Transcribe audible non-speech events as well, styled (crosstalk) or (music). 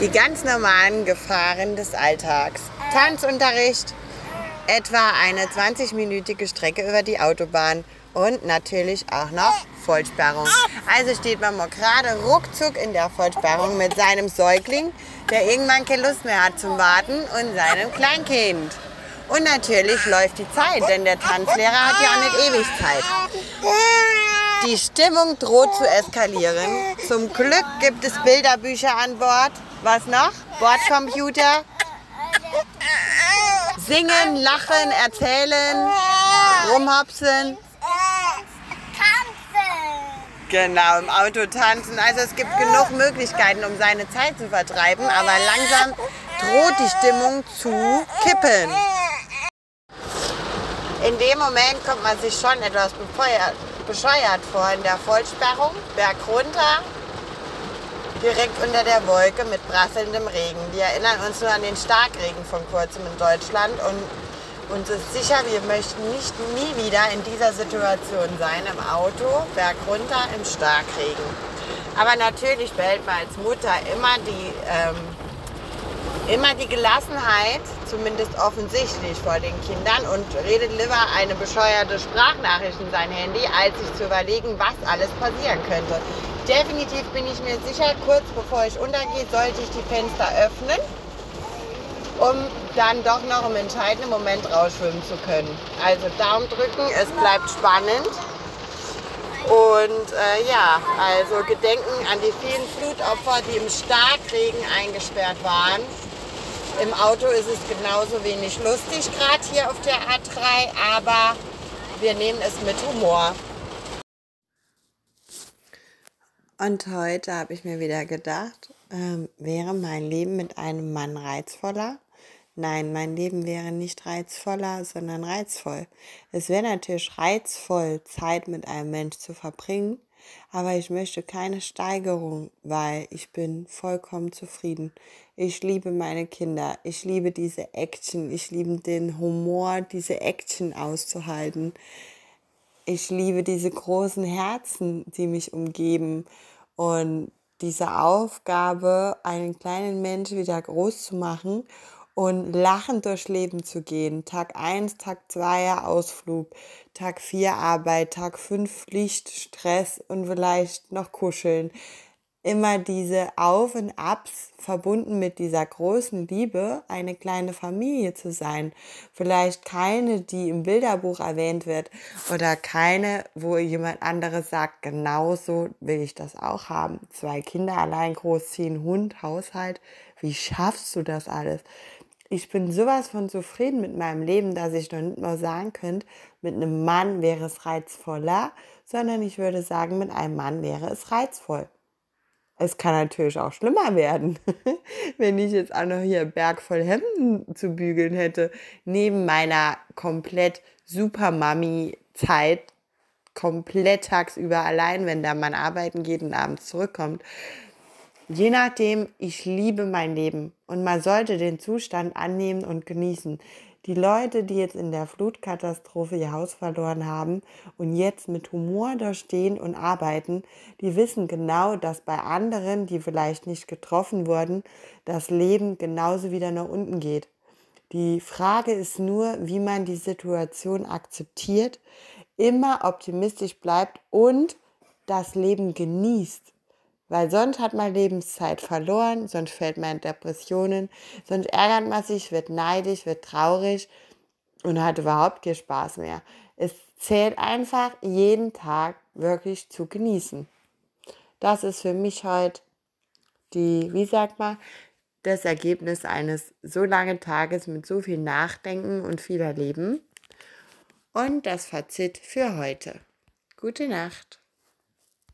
Die ganz normalen Gefahren des Alltags. Tanzunterricht, etwa eine 20-minütige Strecke über die Autobahn und natürlich auch noch Vollsperrung. Also steht man gerade ruckzuck in der Vollsperrung mit seinem Säugling, der irgendwann keine Lust mehr hat zum Warten und seinem Kleinkind. Und natürlich läuft die Zeit, denn der Tanzlehrer hat ja auch nicht ewig Zeit. Die Stimmung droht zu eskalieren. Zum Glück gibt es Bilderbücher an Bord. Was noch? Bordcomputer. Singen, lachen, erzählen, rumhopsen. Genau, im Auto tanzen. Also es gibt genug Möglichkeiten, um seine Zeit zu vertreiben, aber langsam droht die Stimmung zu kippen. In dem Moment kommt man sich schon etwas bescheuert vor in der Vollsperrung, Berg runter, direkt unter der Wolke mit prasselndem Regen. Wir erinnern uns nur an den Starkregen von kurzem in Deutschland und uns ist sicher, wir möchten nicht nie wieder in dieser Situation sein, im Auto, bergunter, im Starkregen. Aber natürlich behält man als Mutter immer die, ähm, immer die Gelassenheit, zumindest offensichtlich vor den Kindern und redet lieber eine bescheuerte Sprachnachricht in sein Handy, als sich zu überlegen, was alles passieren könnte. Definitiv bin ich mir sicher, kurz bevor ich untergehe, sollte ich die Fenster öffnen um dann doch noch im entscheidenden Moment rausschwimmen zu können. Also Daumen drücken, es bleibt spannend. Und äh, ja, also Gedenken an die vielen Flutopfer, die im Starkregen eingesperrt waren. Im Auto ist es genauso wenig lustig, gerade hier auf der A3, aber wir nehmen es mit Humor. Und heute habe ich mir wieder gedacht, äh, wäre mein Leben mit einem Mann reizvoller? Nein, mein Leben wäre nicht reizvoller, sondern reizvoll. Es wäre natürlich reizvoll, Zeit mit einem Mensch zu verbringen, aber ich möchte keine Steigerung, weil ich bin vollkommen zufrieden. Ich liebe meine Kinder, ich liebe diese Action, ich liebe den Humor, diese Action auszuhalten. Ich liebe diese großen Herzen, die mich umgeben und diese Aufgabe, einen kleinen Mensch wieder groß zu machen und lachend durchs Leben zu gehen. Tag 1, Tag 2 Ausflug, Tag 4 Arbeit, Tag 5 Pflicht, Stress und vielleicht noch kuscheln. Immer diese Auf und Abs verbunden mit dieser großen Liebe, eine kleine Familie zu sein. Vielleicht keine, die im Bilderbuch erwähnt wird oder keine, wo jemand anderes sagt, genauso will ich das auch haben. Zwei Kinder allein großziehen, Hund, Haushalt. Wie schaffst du das alles? ich bin sowas von zufrieden mit meinem Leben, dass ich noch nicht mal sagen könnte, mit einem Mann wäre es reizvoller, sondern ich würde sagen, mit einem Mann wäre es reizvoll. Es kann natürlich auch schlimmer werden, (laughs) wenn ich jetzt auch noch hier Berg voll Hemden zu bügeln hätte, neben meiner komplett super Mami-Zeit, komplett tagsüber allein, wenn der Mann arbeiten geht und abends zurückkommt. Je nachdem, ich liebe mein Leben und man sollte den Zustand annehmen und genießen. Die Leute, die jetzt in der Flutkatastrophe ihr Haus verloren haben und jetzt mit Humor da stehen und arbeiten, die wissen genau, dass bei anderen, die vielleicht nicht getroffen wurden, das Leben genauso wieder nach unten geht. Die Frage ist nur, wie man die Situation akzeptiert, immer optimistisch bleibt und das Leben genießt. Weil sonst hat man Lebenszeit verloren, sonst fällt man in Depressionen, sonst ärgert man sich, wird neidisch, wird traurig und hat überhaupt keinen Spaß mehr. Es zählt einfach, jeden Tag wirklich zu genießen. Das ist für mich heute die, wie sagt man, das Ergebnis eines so langen Tages mit so viel Nachdenken und viel Erleben. Und das Fazit für heute. Gute Nacht.